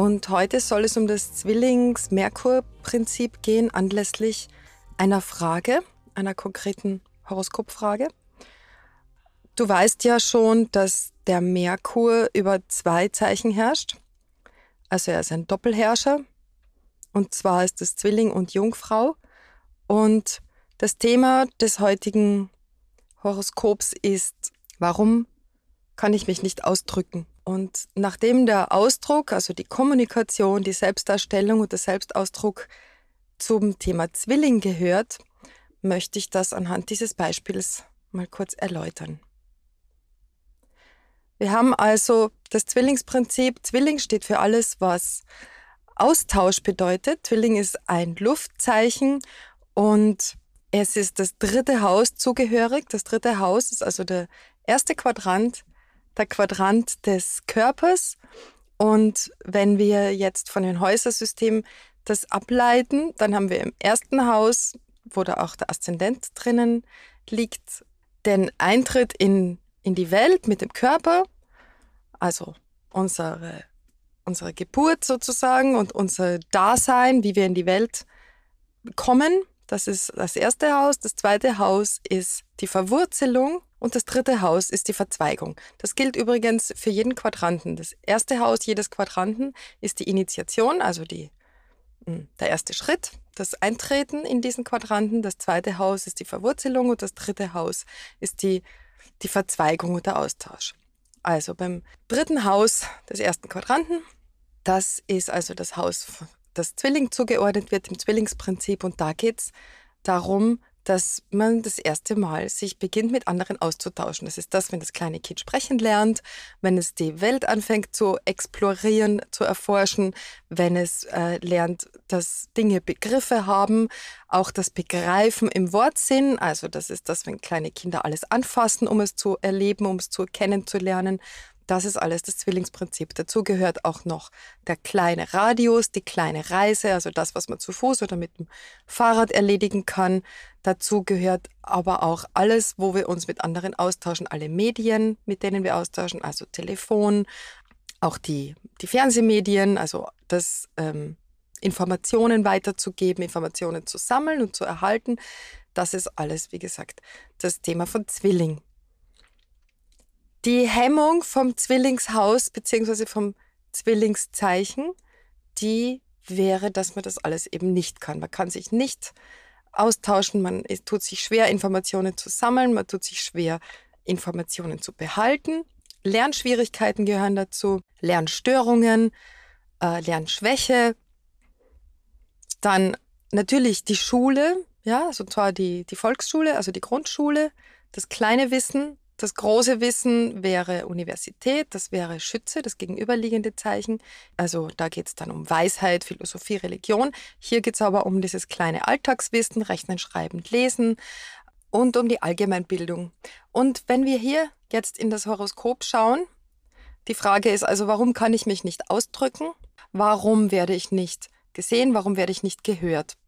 Und heute soll es um das Zwillings-Merkur-Prinzip gehen, anlässlich einer Frage, einer konkreten Horoskopfrage. Du weißt ja schon, dass der Merkur über zwei Zeichen herrscht. Also er ist ein Doppelherrscher. Und zwar ist es Zwilling und Jungfrau. Und das Thema des heutigen Horoskops ist, warum kann ich mich nicht ausdrücken? Und nachdem der Ausdruck, also die Kommunikation, die Selbstdarstellung und der Selbstausdruck zum Thema Zwilling gehört, möchte ich das anhand dieses Beispiels mal kurz erläutern. Wir haben also das Zwillingsprinzip. Zwilling steht für alles, was Austausch bedeutet. Zwilling ist ein Luftzeichen und es ist das dritte Haus zugehörig. Das dritte Haus ist also der erste Quadrant der Quadrant des Körpers. Und wenn wir jetzt von den Häusersystemen das ableiten, dann haben wir im ersten Haus, wo da auch der Aszendent drinnen liegt, den Eintritt in, in die Welt mit dem Körper, also unsere, unsere Geburt sozusagen und unser Dasein, wie wir in die Welt kommen. Das ist das erste Haus. Das zweite Haus ist die Verwurzelung und das dritte Haus ist die Verzweigung. Das gilt übrigens für jeden Quadranten. Das erste Haus jedes Quadranten ist die Initiation, also die, hm, der erste Schritt, das Eintreten in diesen Quadranten. Das zweite Haus ist die Verwurzelung und das dritte Haus ist die, die Verzweigung und der Austausch. Also beim dritten Haus des ersten Quadranten, das ist also das Haus, das Zwilling zugeordnet wird im Zwillingsprinzip und da geht es darum, dass man das erste Mal sich beginnt, mit anderen auszutauschen. Das ist das, wenn das kleine Kind sprechen lernt, wenn es die Welt anfängt zu explorieren, zu erforschen, wenn es äh, lernt, dass Dinge Begriffe haben, auch das Begreifen im Wortsinn. Also das ist das, wenn kleine Kinder alles anfassen, um es zu erleben, um es zu kennenzulernen. Das ist alles das Zwillingsprinzip. Dazu gehört auch noch der kleine Radius, die kleine Reise, also das, was man zu Fuß oder mit dem Fahrrad erledigen kann. Dazu gehört aber auch alles, wo wir uns mit anderen austauschen, alle Medien, mit denen wir austauschen, also Telefon, auch die, die Fernsehmedien, also das ähm, Informationen weiterzugeben, Informationen zu sammeln und zu erhalten. Das ist alles, wie gesagt, das Thema von Zwilling. Die Hemmung vom Zwillingshaus beziehungsweise vom Zwillingszeichen, die wäre, dass man das alles eben nicht kann. Man kann sich nicht austauschen, man tut sich schwer, Informationen zu sammeln, man tut sich schwer, Informationen zu behalten. Lernschwierigkeiten gehören dazu, Lernstörungen, äh, Lernschwäche. Dann natürlich die Schule, ja, also zwar die, die Volksschule, also die Grundschule, das kleine Wissen, das große Wissen wäre Universität, das wäre Schütze, das gegenüberliegende Zeichen. Also da geht es dann um Weisheit, Philosophie, Religion. Hier geht es aber um dieses kleine Alltagswissen, Rechnen, Schreiben, Lesen und um die Allgemeinbildung. Und wenn wir hier jetzt in das Horoskop schauen, die Frage ist also, warum kann ich mich nicht ausdrücken? Warum werde ich nicht gesehen? Warum werde ich nicht gehört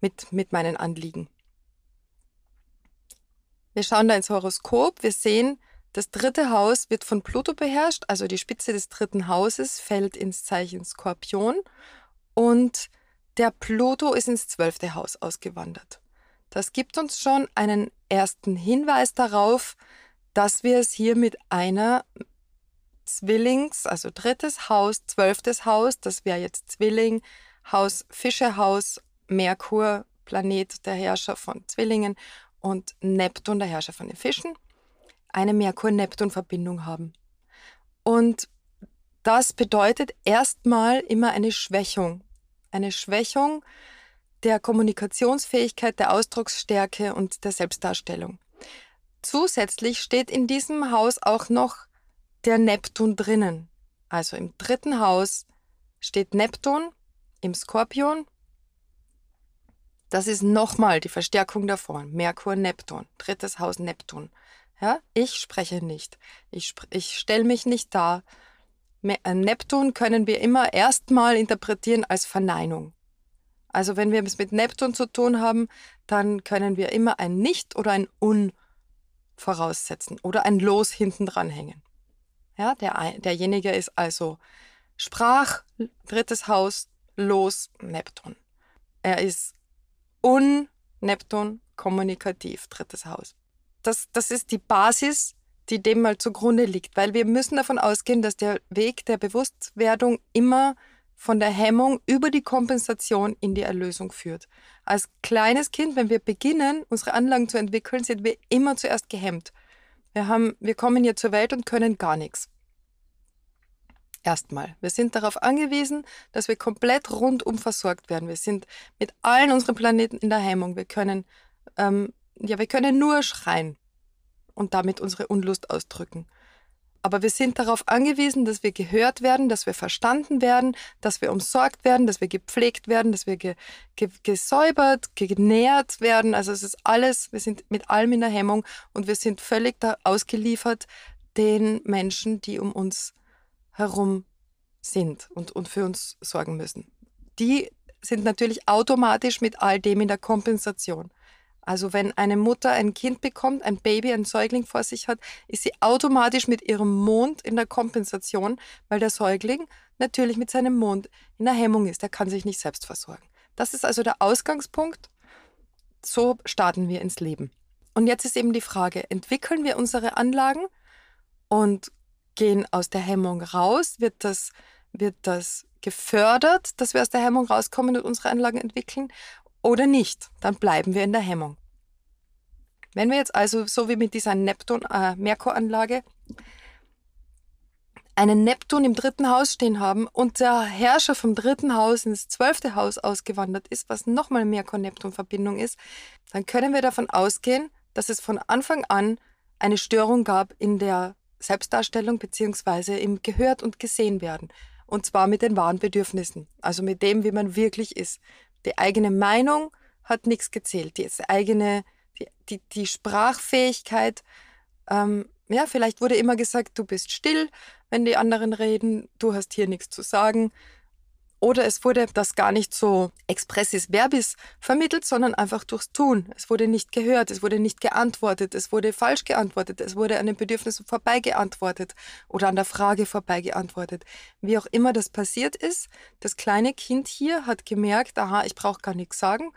mit, mit meinen Anliegen? Wir schauen da ins Horoskop. Wir sehen, das dritte Haus wird von Pluto beherrscht, also die Spitze des dritten Hauses fällt ins Zeichen Skorpion und der Pluto ist ins zwölfte Haus ausgewandert. Das gibt uns schon einen ersten Hinweis darauf, dass wir es hier mit einer Zwillings, also drittes Haus, zwölftes Haus, das wäre jetzt Zwilling, Haus Fischerhaus, Merkur, Planet der Herrscher von Zwillingen und Neptun, der Herrscher von den Fischen, eine Merkur-Neptun-Verbindung haben. Und das bedeutet erstmal immer eine Schwächung. Eine Schwächung der Kommunikationsfähigkeit, der Ausdrucksstärke und der Selbstdarstellung. Zusätzlich steht in diesem Haus auch noch der Neptun drinnen. Also im dritten Haus steht Neptun im Skorpion. Das ist nochmal die Verstärkung davon. Merkur, Neptun, drittes Haus Neptun. Ja, ich spreche nicht. Ich, sp ich stelle mich nicht dar. Äh, Neptun können wir immer erstmal interpretieren als Verneinung. Also wenn wir es mit Neptun zu tun haben, dann können wir immer ein Nicht oder ein Un voraussetzen oder ein Los hinten dranhängen. Ja, der, derjenige ist also Sprach, drittes Haus, Los, Neptun. Er ist Un, Neptun, kommunikativ, drittes Haus. Das, das ist die Basis, die dem mal zugrunde liegt, weil wir müssen davon ausgehen, dass der Weg der Bewusstwerdung immer von der Hemmung über die Kompensation in die Erlösung führt. Als kleines Kind, wenn wir beginnen, unsere Anlagen zu entwickeln, sind wir immer zuerst gehemmt. Wir, haben, wir kommen hier zur Welt und können gar nichts. Erstmal. Wir sind darauf angewiesen, dass wir komplett rundum versorgt werden. Wir sind mit allen unseren Planeten in der Hemmung. Wir können, ähm, ja, wir können nur schreien und damit unsere Unlust ausdrücken. Aber wir sind darauf angewiesen, dass wir gehört werden, dass wir verstanden werden, dass wir umsorgt werden, dass wir gepflegt werden, dass wir ge ge gesäubert, genährt werden. Also es ist alles, wir sind mit allem in der Hemmung und wir sind völlig ausgeliefert den Menschen, die um uns herum sind und, und für uns sorgen müssen. Die sind natürlich automatisch mit all dem in der Kompensation. Also wenn eine Mutter ein Kind bekommt, ein Baby, ein Säugling vor sich hat, ist sie automatisch mit ihrem Mond in der Kompensation, weil der Säugling natürlich mit seinem Mond in der Hemmung ist. Er kann sich nicht selbst versorgen. Das ist also der Ausgangspunkt. So starten wir ins Leben. Und jetzt ist eben die Frage, entwickeln wir unsere Anlagen und gehen aus der Hemmung raus? Wird das, wird das gefördert, dass wir aus der Hemmung rauskommen und unsere Anlagen entwickeln? oder nicht, dann bleiben wir in der Hemmung. Wenn wir jetzt also so wie mit dieser Neptun-Merkur-Anlage äh, einen Neptun im dritten Haus stehen haben und der Herrscher vom dritten Haus ins zwölfte Haus ausgewandert ist, was nochmal Merkur-Neptun-Verbindung ist, dann können wir davon ausgehen, dass es von Anfang an eine Störung gab in der Selbstdarstellung bzw. im Gehört und gesehen werden. Und zwar mit den wahren Bedürfnissen, also mit dem, wie man wirklich ist. Die eigene Meinung hat nichts gezählt. Die eigene, die, die, die Sprachfähigkeit, ähm, ja, vielleicht wurde immer gesagt, du bist still, wenn die anderen reden, du hast hier nichts zu sagen. Oder es wurde das gar nicht so expressis verbis vermittelt, sondern einfach durchs Tun. Es wurde nicht gehört, es wurde nicht geantwortet, es wurde falsch geantwortet, es wurde an den Bedürfnissen vorbei geantwortet oder an der Frage vorbei geantwortet. Wie auch immer das passiert ist, das kleine Kind hier hat gemerkt, aha, ich brauche gar nichts sagen,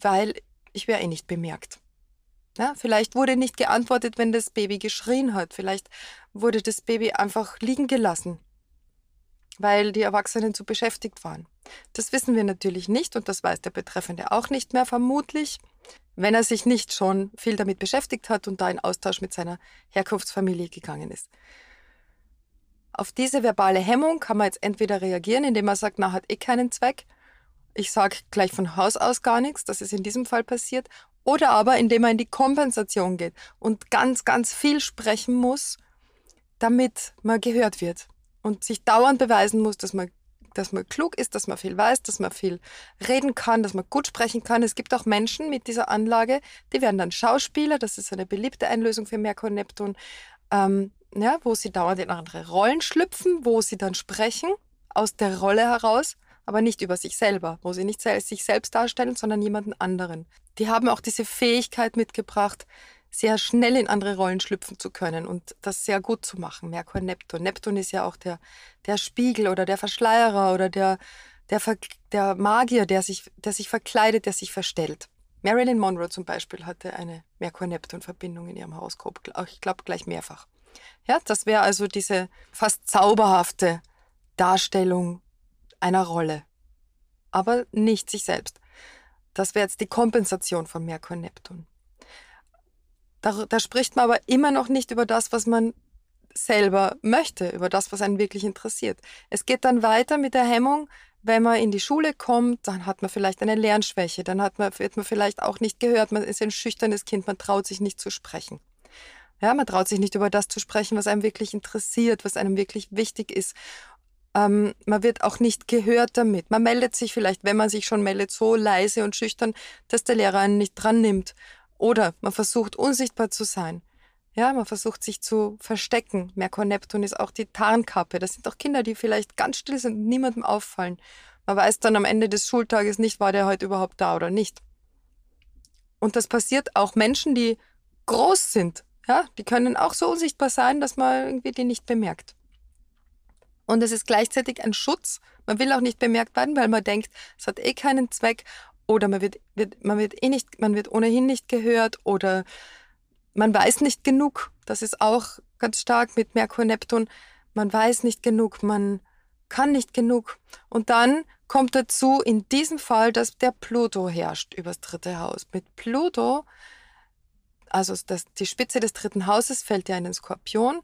weil ich wäre eh nicht bemerkt. Ja, vielleicht wurde nicht geantwortet, wenn das Baby geschrien hat. Vielleicht wurde das Baby einfach liegen gelassen weil die Erwachsenen zu beschäftigt waren. Das wissen wir natürlich nicht und das weiß der Betreffende auch nicht mehr vermutlich, wenn er sich nicht schon viel damit beschäftigt hat und da in Austausch mit seiner Herkunftsfamilie gegangen ist. Auf diese verbale Hemmung kann man jetzt entweder reagieren, indem man sagt, na, hat eh keinen Zweck. Ich sage gleich von Haus aus gar nichts, das ist in diesem Fall passiert. Oder aber, indem man in die Kompensation geht und ganz, ganz viel sprechen muss, damit man gehört wird und sich dauernd beweisen muss, dass man, dass man klug ist, dass man viel weiß, dass man viel reden kann, dass man gut sprechen kann. Es gibt auch Menschen mit dieser Anlage, die werden dann Schauspieler, das ist eine beliebte Einlösung für Merkur und Neptun, ähm, ja, wo sie dauernd in andere Rollen schlüpfen, wo sie dann sprechen aus der Rolle heraus, aber nicht über sich selber, wo sie nicht sich selbst darstellen, sondern jemanden anderen. Die haben auch diese Fähigkeit mitgebracht, sehr schnell in andere Rollen schlüpfen zu können und das sehr gut zu machen. Merkur Neptun. Neptun ist ja auch der, der Spiegel oder der Verschleierer oder der, der, der Magier, der sich, der sich verkleidet, der sich verstellt. Marilyn Monroe zum Beispiel hatte eine Merkur-Neptun-Verbindung in ihrem Horoskop, ich glaube gleich mehrfach. Ja, das wäre also diese fast zauberhafte Darstellung einer Rolle, aber nicht sich selbst. Das wäre jetzt die Kompensation von Merkur-Neptun. Da, da spricht man aber immer noch nicht über das, was man selber möchte, über das, was einen wirklich interessiert. Es geht dann weiter mit der Hemmung, wenn man in die Schule kommt, dann hat man vielleicht eine Lernschwäche, dann hat man, wird man vielleicht auch nicht gehört, man ist ein schüchternes Kind, man traut sich nicht zu sprechen. Ja, man traut sich nicht über das zu sprechen, was einem wirklich interessiert, was einem wirklich wichtig ist. Ähm, man wird auch nicht gehört damit. Man meldet sich vielleicht, wenn man sich schon meldet, so leise und schüchtern, dass der Lehrer einen nicht dran nimmt. Oder man versucht unsichtbar zu sein. Ja, man versucht sich zu verstecken. Merkur Neptun ist auch die Tarnkappe. Das sind auch Kinder, die vielleicht ganz still sind und niemandem auffallen. Man weiß dann am Ende des Schultages nicht, war der heute überhaupt da oder nicht. Und das passiert auch Menschen, die groß sind. Ja, die können auch so unsichtbar sein, dass man irgendwie die nicht bemerkt. Und es ist gleichzeitig ein Schutz. Man will auch nicht bemerkt werden, weil man denkt, es hat eh keinen Zweck oder man wird, wird, man wird eh nicht, man wird ohnehin nicht gehört oder man weiß nicht genug. Das ist auch ganz stark mit Merkur Neptun. Man weiß nicht genug, man kann nicht genug. Und dann kommt dazu in diesem Fall, dass der Pluto herrscht übers dritte Haus. Mit Pluto, also das, die Spitze des dritten Hauses fällt ja in den Skorpion.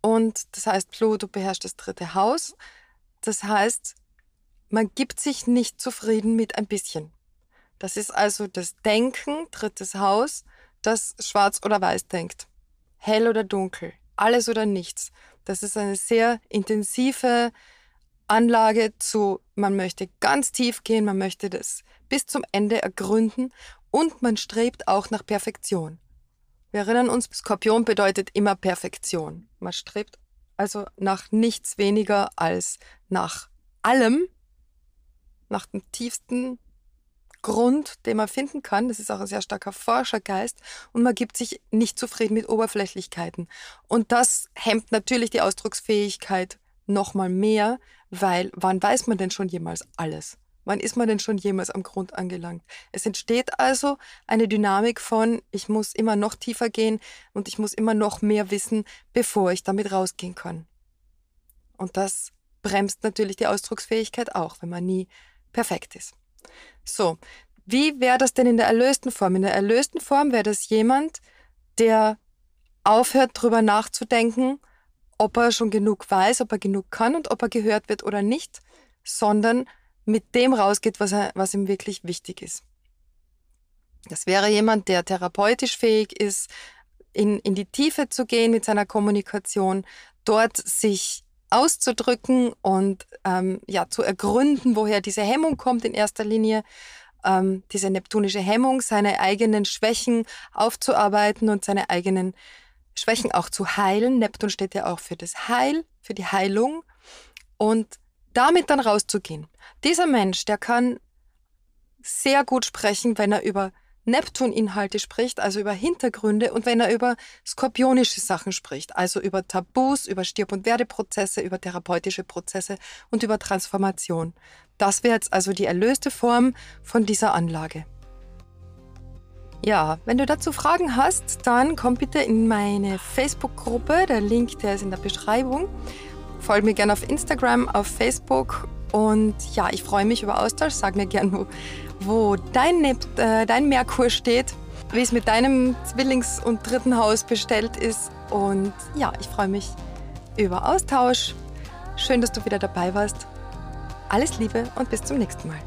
Und das heißt, Pluto beherrscht das dritte Haus. Das heißt, man gibt sich nicht zufrieden mit ein bisschen. Das ist also das Denken, drittes Haus, das schwarz oder weiß denkt. Hell oder dunkel, alles oder nichts. Das ist eine sehr intensive Anlage zu, man möchte ganz tief gehen, man möchte das bis zum Ende ergründen und man strebt auch nach Perfektion. Wir erinnern uns, Skorpion bedeutet immer Perfektion. Man strebt also nach nichts weniger als nach allem, nach dem tiefsten Grund, den man finden kann. Das ist auch ein sehr starker Forschergeist und man gibt sich nicht zufrieden mit Oberflächlichkeiten. Und das hemmt natürlich die Ausdrucksfähigkeit nochmal mehr, weil wann weiß man denn schon jemals alles? Wann ist man denn schon jemals am Grund angelangt? Es entsteht also eine Dynamik von, ich muss immer noch tiefer gehen und ich muss immer noch mehr wissen, bevor ich damit rausgehen kann. Und das bremst natürlich die Ausdrucksfähigkeit auch, wenn man nie perfekt ist. So, wie wäre das denn in der erlösten Form? In der erlösten Form wäre das jemand, der aufhört, drüber nachzudenken, ob er schon genug weiß, ob er genug kann und ob er gehört wird oder nicht, sondern mit dem rausgeht, was, er, was ihm wirklich wichtig ist. Das wäre jemand, der therapeutisch fähig ist, in, in die Tiefe zu gehen mit seiner Kommunikation, dort sich auszudrücken und ähm, ja, zu ergründen, woher diese Hemmung kommt in erster Linie, ähm, diese neptunische Hemmung, seine eigenen Schwächen aufzuarbeiten und seine eigenen Schwächen auch zu heilen. Neptun steht ja auch für das Heil, für die Heilung und damit dann rauszugehen. Dieser Mensch, der kann sehr gut sprechen, wenn er über Neptun-Inhalte spricht, also über Hintergründe und wenn er über skorpionische Sachen spricht, also über Tabus, über Stirb- und Werdeprozesse, über therapeutische Prozesse und über Transformation. Das wäre jetzt also die erlöste Form von dieser Anlage. Ja, wenn du dazu Fragen hast, dann komm bitte in meine Facebook-Gruppe. Der Link, der ist in der Beschreibung. Folge mir gerne auf Instagram, auf Facebook und ja, ich freue mich über Austausch. Sag mir gerne, wo, wo dein, äh, dein Merkur steht, wie es mit deinem Zwillings- und dritten Haus bestellt ist. Und ja, ich freue mich über Austausch. Schön, dass du wieder dabei warst. Alles Liebe und bis zum nächsten Mal.